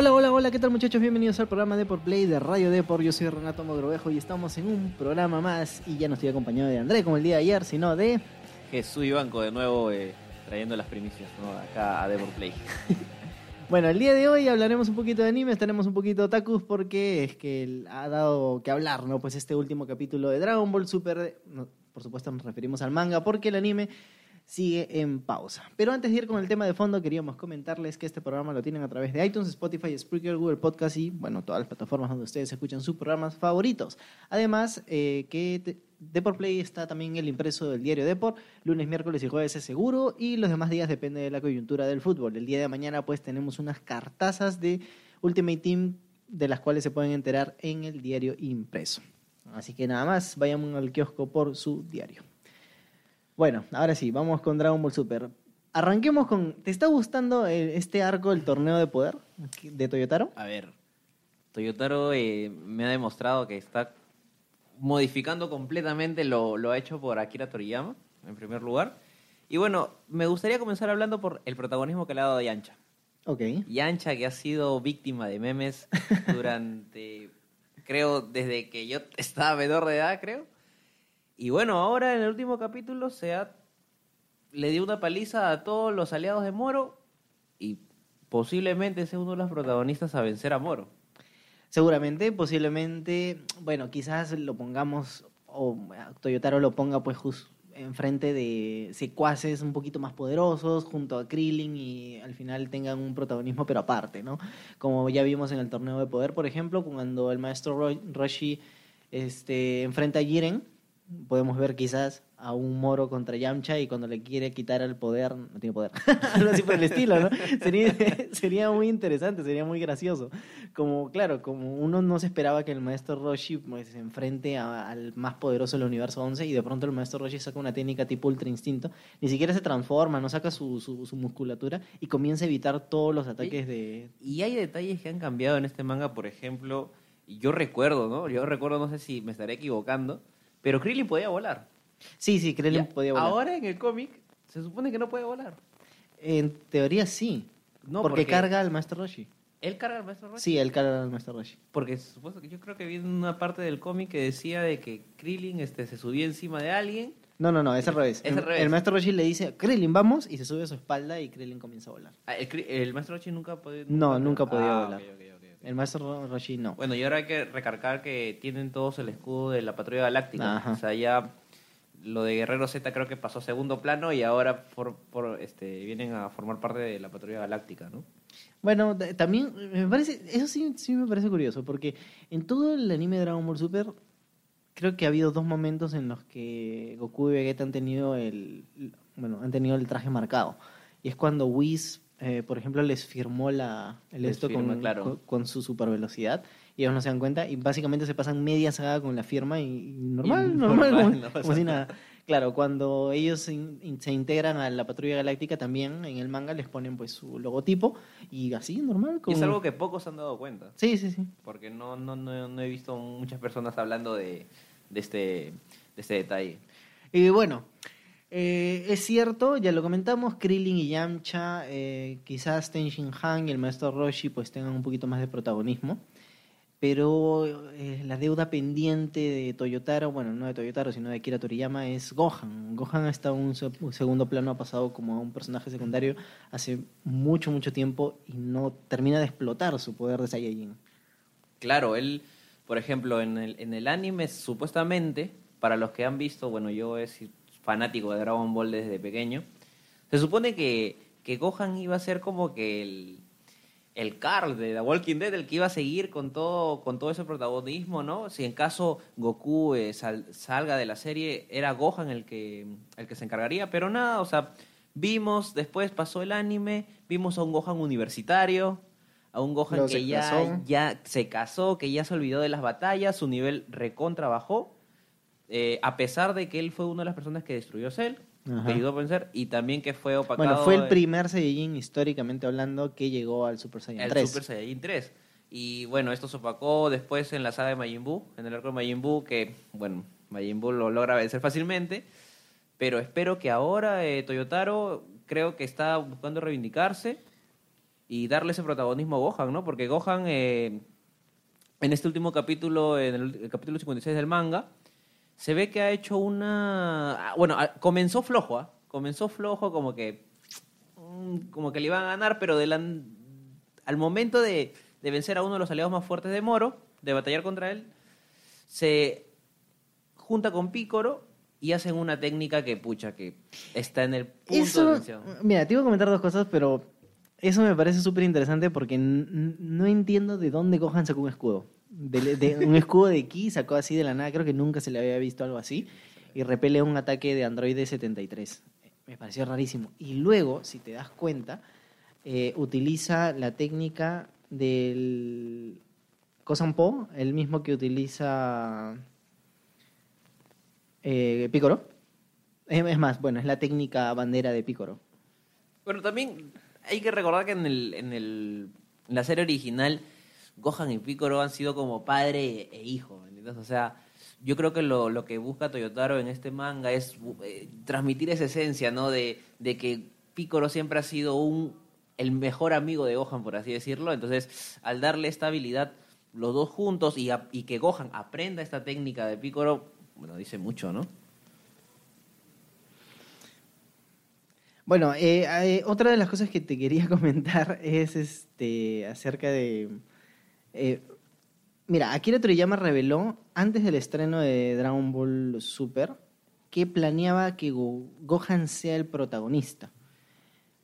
Hola, hola, hola, ¿qué tal muchachos? Bienvenidos al programa de por Play de Radio Depor. Yo soy Renato Mogrovejo y estamos en un programa más y ya no estoy acompañado de André como el día de ayer, sino de... Jesús Ibanco de nuevo eh, trayendo las primicias ¿no? acá a Depor Play. Bueno, el día de hoy hablaremos un poquito de anime, estaremos un poquito otakus porque es que ha dado que hablar, ¿no? Pues este último capítulo de Dragon Ball Super, no, por supuesto nos referimos al manga porque el anime sigue en pausa. Pero antes de ir con el tema de fondo, queríamos comentarles que este programa lo tienen a través de iTunes, Spotify, Spreaker, Google Podcast y, bueno, todas las plataformas donde ustedes escuchan sus programas favoritos. Además, eh, que Deport Play está también el impreso del diario Deport, lunes, miércoles y jueves es seguro y los demás días depende de la coyuntura del fútbol. El día de mañana pues tenemos unas cartazas de Ultimate Team de las cuales se pueden enterar en el diario impreso. Así que nada más, vayan al kiosco por su diario. Bueno, ahora sí, vamos con Dragon Ball Super. Arranquemos con. ¿Te está gustando eh, este arco del torneo de poder de Toyotaro? A ver, Toyotaro eh, me ha demostrado que está modificando completamente lo, lo hecho por Akira Toriyama, en primer lugar. Y bueno, me gustaría comenzar hablando por el protagonismo que le ha dado Yancha. Ok. Yancha, que ha sido víctima de memes durante, creo, desde que yo estaba menor de edad, creo. Y bueno, ahora en el último capítulo se le dio una paliza a todos los aliados de Moro y posiblemente sea uno de los protagonistas a vencer a Moro. Seguramente, posiblemente, bueno, quizás lo pongamos, o Toyotaro lo ponga pues justo enfrente de secuaces un poquito más poderosos junto a Krillin y al final tengan un protagonismo pero aparte, ¿no? Como ya vimos en el torneo de poder, por ejemplo, cuando el maestro Roshi este, enfrenta a Jiren, podemos ver quizás a un moro contra Yamcha y cuando le quiere quitar el poder, no tiene poder, algo así por el estilo, ¿no? Sería, sería muy interesante, sería muy gracioso. Como, claro, como uno no se esperaba que el maestro Roshi pues, se enfrente a, al más poderoso del universo 11 y de pronto el maestro Roshi saca una técnica tipo ultra instinto, ni siquiera se transforma, no saca su, su, su musculatura y comienza a evitar todos los ataques de... Y hay detalles que han cambiado en este manga, por ejemplo, yo recuerdo, ¿no? Yo recuerdo, no sé si me estaré equivocando, pero Krillin podía volar. Sí, sí, Krillin Ya, podía volar. Ahora en el cómic se supone que no puede volar. En teoría sí, No, porque, carga al maestro Roshi. Él carga al maestro Roshi. Sí, él carga al maestro Roshi. Porque supuesto que yo creo que vi una parte del cómic que decía de que Krillin este, se subía encima de alguien. No, no, no, es al revés. Es al el, revés. el maestro Roshi le dice, Krillin, vamos, y se sube a su espalda y Krillin comienza a volar. Ah, el, maestro Roshi nunca podía. No, nunca podía Ah, volar. El maestro Roshi no. Bueno, y ahora hay que recargar que tienen todos el escudo de la patrulla galáctica. Ajá. O sea, ya lo de Guerrero Z creo que pasó a segundo plano y ahora por, por, este, vienen a formar parte de la patrulla galáctica, ¿no? Bueno, también me parece, eso sí, sí me parece curioso, porque en todo el anime de Dragon Ball Super, creo que ha habido dos momentos en los que Goku y Vegeta han tenido el, bueno, han tenido el traje marcado. Y es cuando Whis, eh, por ejemplo, les firmó la, el Les esto firma, con, claro. con, con su super velocidad. Y ellos no se dan cuenta y básicamente se pasan media saga con la firma y, y normal, Y normal, normal, como, no como si nada. Claro, cuando ellos se, in- se integran a la patrulla galáctica también en el manga les ponen pues su logotipo y así, normal. Y Como... es algo que pocos han dado cuenta. Sí, sí, sí. Porque no, no, no, no he visto muchas personas hablando de, de, este, de este detalle. Y bueno, eh, es cierto, ya lo comentamos, Krillin y Yamcha, eh, quizás Ten Shin Han y el maestro Roshi pues tengan un poquito más de protagonismo, pero eh, la deuda pendiente de Toyotaro, bueno, no de Toyotaro, sino de Akira Toriyama es Gohan. Gohan ha estado en un un segundo plano, ha pasado como un personaje secundario hace mucho, mucho tiempo y no termina de explotar su poder de Saiyajin. Claro, él, por ejemplo, en el, en el anime, supuestamente, para los que han visto, bueno, yo he fanático de Dragon Ball desde pequeño, se supone que, que Gohan iba a ser como que el, el Carl de The Walking Dead, el que iba a seguir con todo, con todo ese protagonismo, ¿no? Si en caso Goku eh, sal- salga de la serie, era Gohan el que, el que se encargaría, pero nada, o sea, vimos, después pasó el anime, vimos a un Gohan universitario, a un Gohan Luego que ya, ya se casó, que ya se olvidó de las batallas, su nivel recontra bajó, eh, a pesar de que él fue una de las personas que destruyó Cell, Ajá. que ayudó a vencer, y también que fue opacado Bueno, fue el primer Saiyajin históricamente hablando que llegó al Super Saiyan el 3. Super Saiyajin 3. Y bueno, esto se opacó después en la saga de Majin Buu, en el arco de Majin Buu, que, bueno, Majin Buu lo logra vencer fácilmente. Pero espero que ahora eh, Toyotaro creo que está buscando reivindicarse. y darle ese protagonismo a Gohan, ¿no? Porque Gohan, eh, en este último capítulo, en el, el capítulo 56 del manga, se ve que ha hecho una... ah, Bueno, ah, comenzó flojo, ¿ah? Comenzó flojo, como que... mm, Como que le iban a ganar, pero de la- al momento de, de vencer a uno de los aliados más fuertes de Moro, de batallar contra él, se junta con Pícoro y hacen una técnica que, pucha, que está en el punto de Eso, tensión. mira, te iba a comentar dos cosas, pero eso me parece súper interesante porque no entiendo de dónde Gohan sacó un escudo. De, de- un escudo de ki sacó así de la nada, creo que nunca se le había visto algo así, y repele un ataque de Android 73. Me pareció rarísimo. Y luego, si te das cuenta, eh, utiliza la técnica del Kosampo, el mismo que utiliza eh, Picoro. Es más, bueno, es la técnica bandera de Picoro. Bueno, también hay que recordar que en, el, en, el, en la serie original, Gohan y Piccolo han sido como padre e hijo, ¿me entiendes? O sea, yo creo que lo, lo que busca Toyotaro en este manga es eh, transmitir esa esencia, ¿no? De, de que Piccolo siempre ha sido un el mejor amigo de Gohan, por así decirlo. Entonces, al darle esta habilidad los dos juntos y, y que Gohan aprenda esta técnica de Piccolo, bueno, dice mucho, ¿no? Bueno, eh, eh, otra de las cosas que te quería comentar es este acerca de... eh, mira, Akira Toriyama reveló antes del estreno de Dragon Ball Super que planeaba que Go- Gohan sea el protagonista.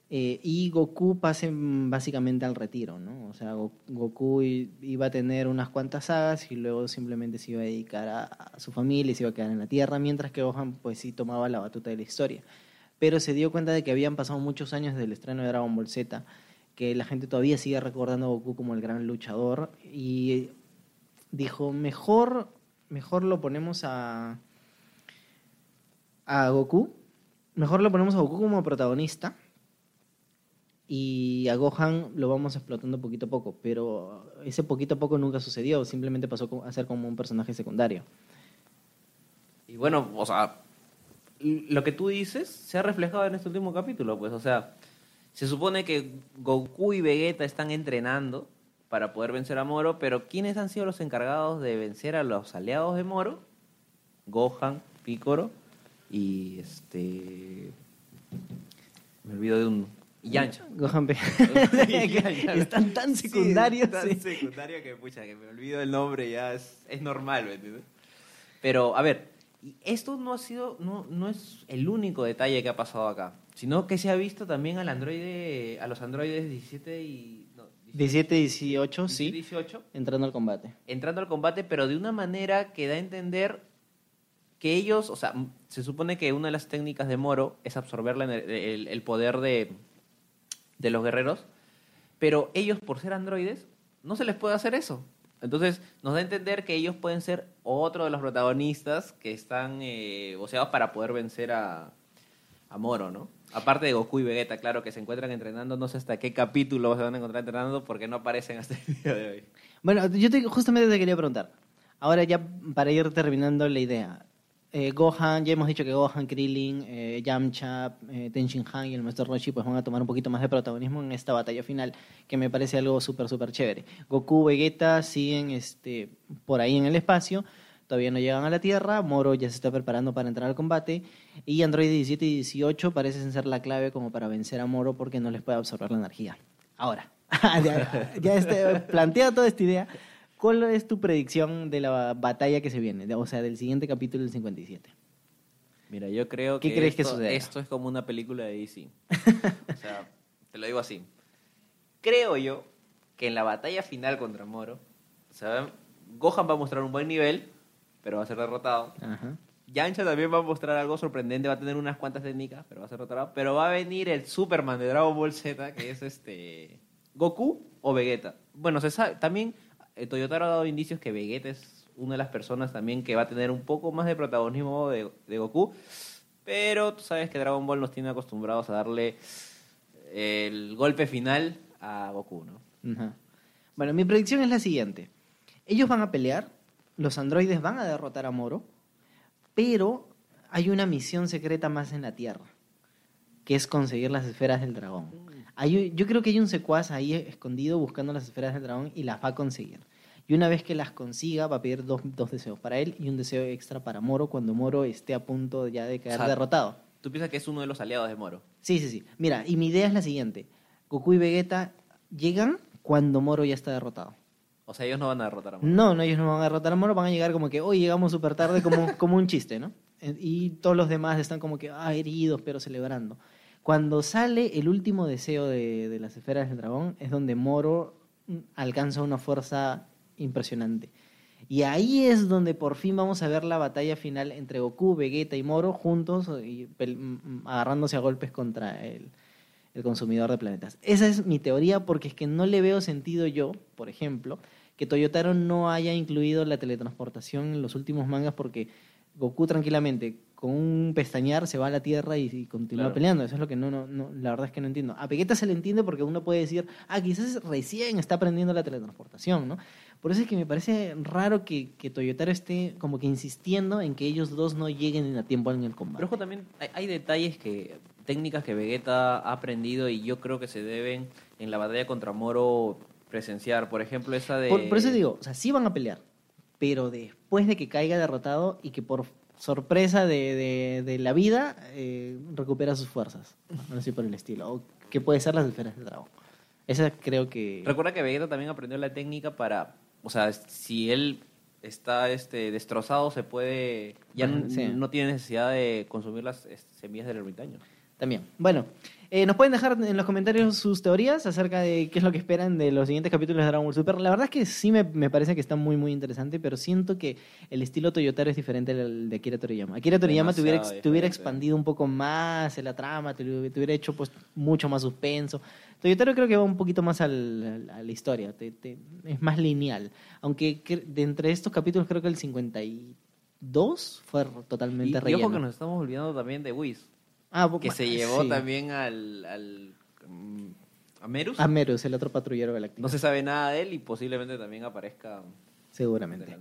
Eh, y Goku pase básicamente al retiro, ¿no? O sea, Go- Goku iba a tener unas cuantas sagas y luego simplemente se iba a dedicar a, a su familia y se iba a quedar en la Tierra, mientras que Gohan pues sí tomaba la batuta de la historia. Pero se dio cuenta de que habían pasado muchos años desde el estreno de Dragon Ball Z, que la gente todavía sigue recordando a Goku como el gran luchador y dijo, mejor, mejor lo ponemos a, a Goku, mejor lo ponemos a Goku como protagonista y a Gohan lo vamos explotando poquito a poco, pero ese poquito a poco nunca sucedió, simplemente pasó a ser como un personaje secundario. Y bueno, o sea, lo que tú dices se ha reflejado en este último capítulo, pues, o sea, se supone que Goku y Vegeta están entrenando para poder vencer a Moro, pero ¿quiénes han sido los encargados de vencer a los aliados de Moro? Gohan, Picoro y este... Me olvido de un... Yancha. Gohan. Están tan secundarios. Sí, tan sí. secundario que, pucha, que me olvido el nombre ya es, es normal, ¿me entiendes? Pero, a ver, y esto no ha sido, no, no es el único detalle que ha pasado acá, sino que se ha visto también al androide, a los androides 17 y... No, 17, 18, 17, sí, 18, entrando al combate. entrando al combate, pero de una manera que da a entender que ellos, o sea, se supone que una de las técnicas de Moro es absorber la el, el poder de, de los guerreros, pero ellos, por ser androides, no se les puede hacer eso. Entonces, nos da a entender que ellos pueden ser otro de los protagonistas que están eh, voceados para poder vencer a, a Moro, ¿no? Aparte de Goku y Vegeta, claro, que se encuentran entrenando, no sé hasta qué capítulo se van a encontrar entrenando porque no aparecen hasta el día de hoy. Bueno, yo te- justamente te quería preguntar. Ahora ya para ir terminando la idea. Eh, Gohan, ya hemos dicho que Gohan, Krillin, eh, Yamcha, eh, Tenshin Han y el Maestro Roshi pues van a tomar un poquito más de protagonismo en esta batalla final, que me parece algo súper, súper chévere. Goku, Vegeta siguen este, por ahí en el espacio, todavía no llegan a la Tierra, Moro ya se está preparando para entrar al combate, y Android 17 y 18 parecen ser la clave como para vencer a Moro porque no les puede absorber la energía. Ahora, ya, ya este, plantea toda esta idea. ¿Cuál es tu predicción de la batalla que se viene? O sea, del siguiente capítulo del 57. Mira, yo creo ¿Qué que, crees que esto, sucederá? esto es como una película de DC. o sea, te lo digo así. Creo yo que en la batalla final contra Moro, sea, Gohan va a mostrar un buen nivel, pero va a ser derrotado. Ajá. Yancha también va a mostrar algo sorprendente, va a tener unas cuantas técnicas, pero va a ser derrotado. Pero va a venir el Superman de Dragon Ball Z, que es este Goku o Vegeta. Bueno, se sabe, también eh, Toyotaro ha dado indicios que Vegeta es una de las personas también que va a tener un poco más de protagonismo de, de Goku. Pero tú sabes que Dragon Ball nos tiene acostumbrados a darle el golpe final a Goku, ¿no? Ajá. Bueno, mi predicción es la siguiente. Ellos van a pelear, los androides van a derrotar a Moro, pero hay una misión secreta más en la Tierra. que es conseguir las esferas del dragón. Hay- yo creo que hay un secuaz ahí escondido buscando las esferas del dragón y las va a conseguir. Y una vez que las consiga, va a pedir dos, dos deseos para él y un deseo extra para Moro cuando Moro esté a punto ya de caer O sea, derrotado. ¿Tú piensas que es uno de los aliados de Moro? Sí, sí, sí. Mira, y mi idea es la siguiente. Goku y Vegeta llegan cuando Moro ya está derrotado. O sea, ellos no van a derrotar a Moro. No, no, ellos no van a derrotar a Moro, van a llegar como que hoy llegamos súper tarde como, como un chiste, ¿no? Eh, Y todos los demás están como que ah, heridos, pero celebrando. Cuando sale el último deseo de, de las esferas del dragón, es donde Moro mm, alcanza una fuerza impresionante. Y ahí es donde por fin vamos a ver la batalla final entre Goku, Vegeta y Moro juntos y pel- mm, agarrándose a golpes contra el, el consumidor de planetas. Esa es mi teoría porque es que no le veo sentido yo, por ejemplo, que Toyotaro no haya incluido la teletransportación en los últimos mangas porque Goku tranquilamente con un pestañear se va a la Tierra y, y continúa Claro. peleando. Eso es lo que no, no, no, la verdad es que no entiendo. A Vegeta se le entiende porque uno puede decir, ah, quizás recién está aprendiendo la teletransportación, ¿no? Por eso es que me parece raro que, que Toyotaro esté como que insistiendo en que ellos dos no lleguen a tiempo en el combate. Pero ojo, también hay, hay detalles que técnicas que Vegeta ha aprendido y yo creo que se deben en la batalla contra Moro presenciar. Por ejemplo, esa de... Por, por eso digo, o sea, sí van a pelear, pero después de que caiga derrotado y que por sorpresa de, de- de la vida eh, recupera sus fuerzas, no así por el estilo, o que puede ser las esferas del dragón. Esa creo que... Recuerda que Vegeta también aprendió la técnica para... O sea, si él está este destrozado, se puede... Ya sí. no tiene necesidad de consumir las este, semillas del ermitaño. También. Bueno, eh, nos pueden dejar en los comentarios sus teorías acerca de qué es lo que esperan de los siguientes capítulos de Dragon Ball Super. La verdad es que sí me, me parece que está muy, muy interesante, pero siento que el estilo Toyotaro es diferente al de Akira Toriyama. Akira Toriyama te hubiera, te expandido un poco más en la trama, te, hubiera hecho pues mucho más suspenso. Toyotaro creo que va un poquito más al- al- a la historia, te- te- es más lineal. Aunque cre- de entre estos capítulos creo que el 52 fue totalmente Y, y relleno. ojo que nos estamos olvidando también de Whis, Ah, que se llevó sí. también al... al mm, a Merus. A Merus, el otro patrullero galáctico. No se sabe nada de él y posiblemente también aparezca Seguramente.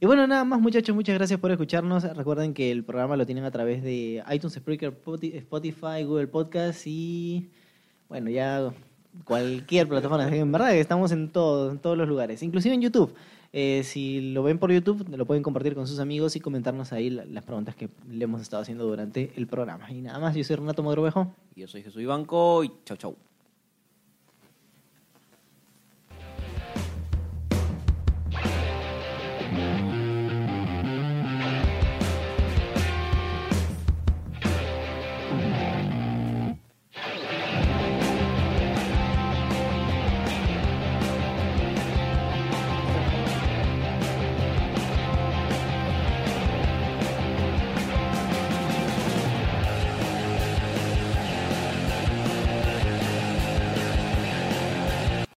Y bueno, nada más muchachos, muchas gracias por escucharnos. Recuerden que el programa lo tienen a través de iTunes, Spreaker, Poti- Spotify, Google Podcast y bueno, ya cualquier plataforma. En verdad que estamos en, todo, en todos los lugares, inclusive en YouTube. Eh, si lo ven por YouTube, lo pueden compartir con sus amigos y comentarnos ahí la- las preguntas que le hemos estado haciendo durante el programa. Y nada más, yo soy Renato Mogrovejo. Y yo soy Jesús Ibanco y chau chau.